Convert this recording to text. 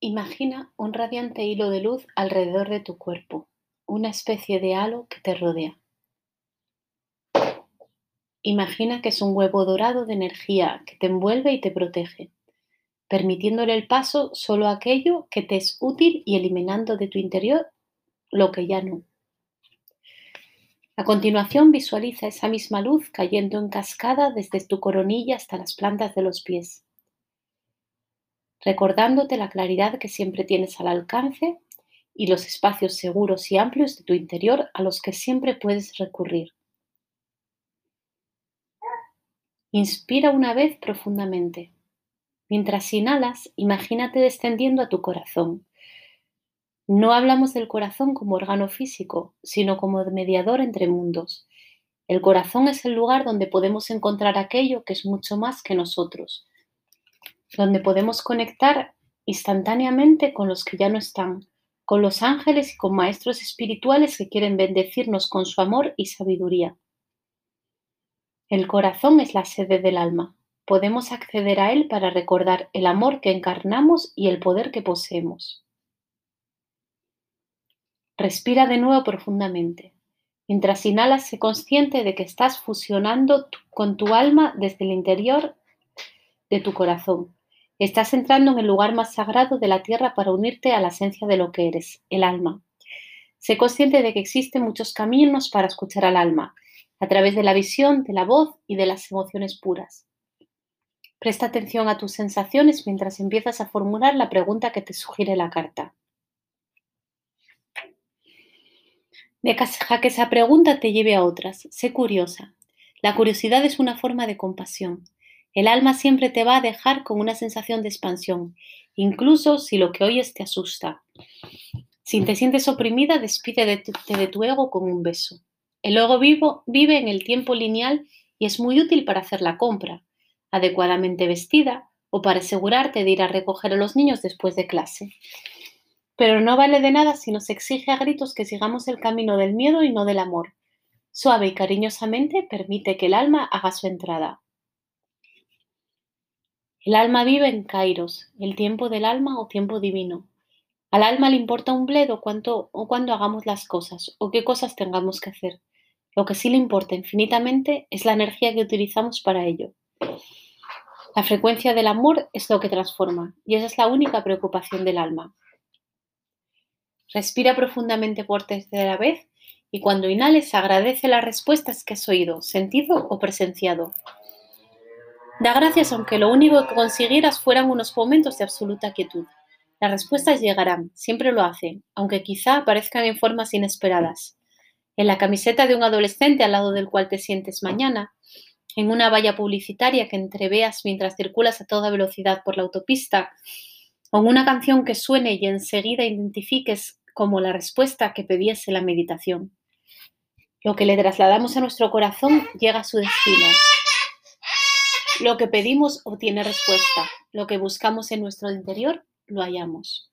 Imagina un radiante hilo de luz alrededor de tu cuerpo, una especie de halo que te rodea. Imagina que es un huevo dorado de energía que te envuelve y te protege, permitiéndole el paso solo a aquello que te es útil y eliminando de tu interior lo que ya no. A continuación visualiza esa misma luz cayendo en cascada desde tu coronilla hasta las plantas de los pies, recordándote la claridad que siempre tienes al alcance y los espacios seguros y amplios de tu interior a los que siempre puedes recurrir. Inspira una vez profundamente. Mientras inhalas, imagínate descendiendo a tu corazón, no hablamos del corazón como órgano físico, sino como mediador entre mundos. El corazón es el lugar donde podemos encontrar aquello que es mucho más que nosotros, donde podemos conectar instantáneamente con los que ya no están, con los ángeles y con maestros espirituales que quieren bendecirnos con su amor y sabiduría. El corazón es la sede del alma. Podemos acceder a él para recordar el amor que encarnamos y el poder que poseemos. Respira de nuevo profundamente. Mientras inhalas, sé consciente de que estás fusionando con tu alma desde el interior de tu corazón. Estás entrando en el lugar más sagrado de la tierra para unirte a la esencia de lo que eres, el alma. Sé consciente de que existen muchos caminos para escuchar al alma, a través de la visión, de la voz y de las emociones puras. Presta atención a tus sensaciones mientras empiezas a formular la pregunta que te sugiere la carta. Deja que esa pregunta te lleve a otras. Sé curiosa. La curiosidad es una forma de compasión. El alma siempre te va a dejar con una sensación de expansión, incluso si lo que oyes te asusta. Si te sientes oprimida, despídete de tu ego con un beso. El ego vivo vive en el tiempo lineal y es muy útil para hacer la compra, adecuadamente vestida o para asegurarte de ir a recoger a los niños después de clase. Pero no vale de nada si nos exige a gritos que sigamos el camino del miedo y no del amor. Suave y cariñosamente permite que el alma haga su entrada. El alma vive en Kairos, el tiempo del alma o tiempo divino. Al alma le importa un bledo cuánto o cuándo hagamos las cosas o qué cosas tengamos que hacer. Lo que sí le importa infinitamente es la energía que utilizamos para ello. La frecuencia del amor es lo que transforma y esa es la única preocupación del alma. Respira profundamente por tercera vez y cuando inhales agradece las respuestas que has oído, sentido o presenciado. Da gracias aunque lo único que consiguieras fueran unos momentos de absoluta quietud. Las respuestas llegarán, siempre lo hacen, aunque quizá aparezcan en formas inesperadas. En la camiseta de un adolescente al lado del cual te sientes mañana, en una valla publicitaria que entreveas mientras circulas a toda velocidad por la autopista, o en una canción que suene y enseguida identifiques como la respuesta que pedías en la meditación. Lo que le trasladamos a nuestro corazón llega a su destino. Lo que pedimos obtiene respuesta. Lo que buscamos en nuestro interior lo hallamos.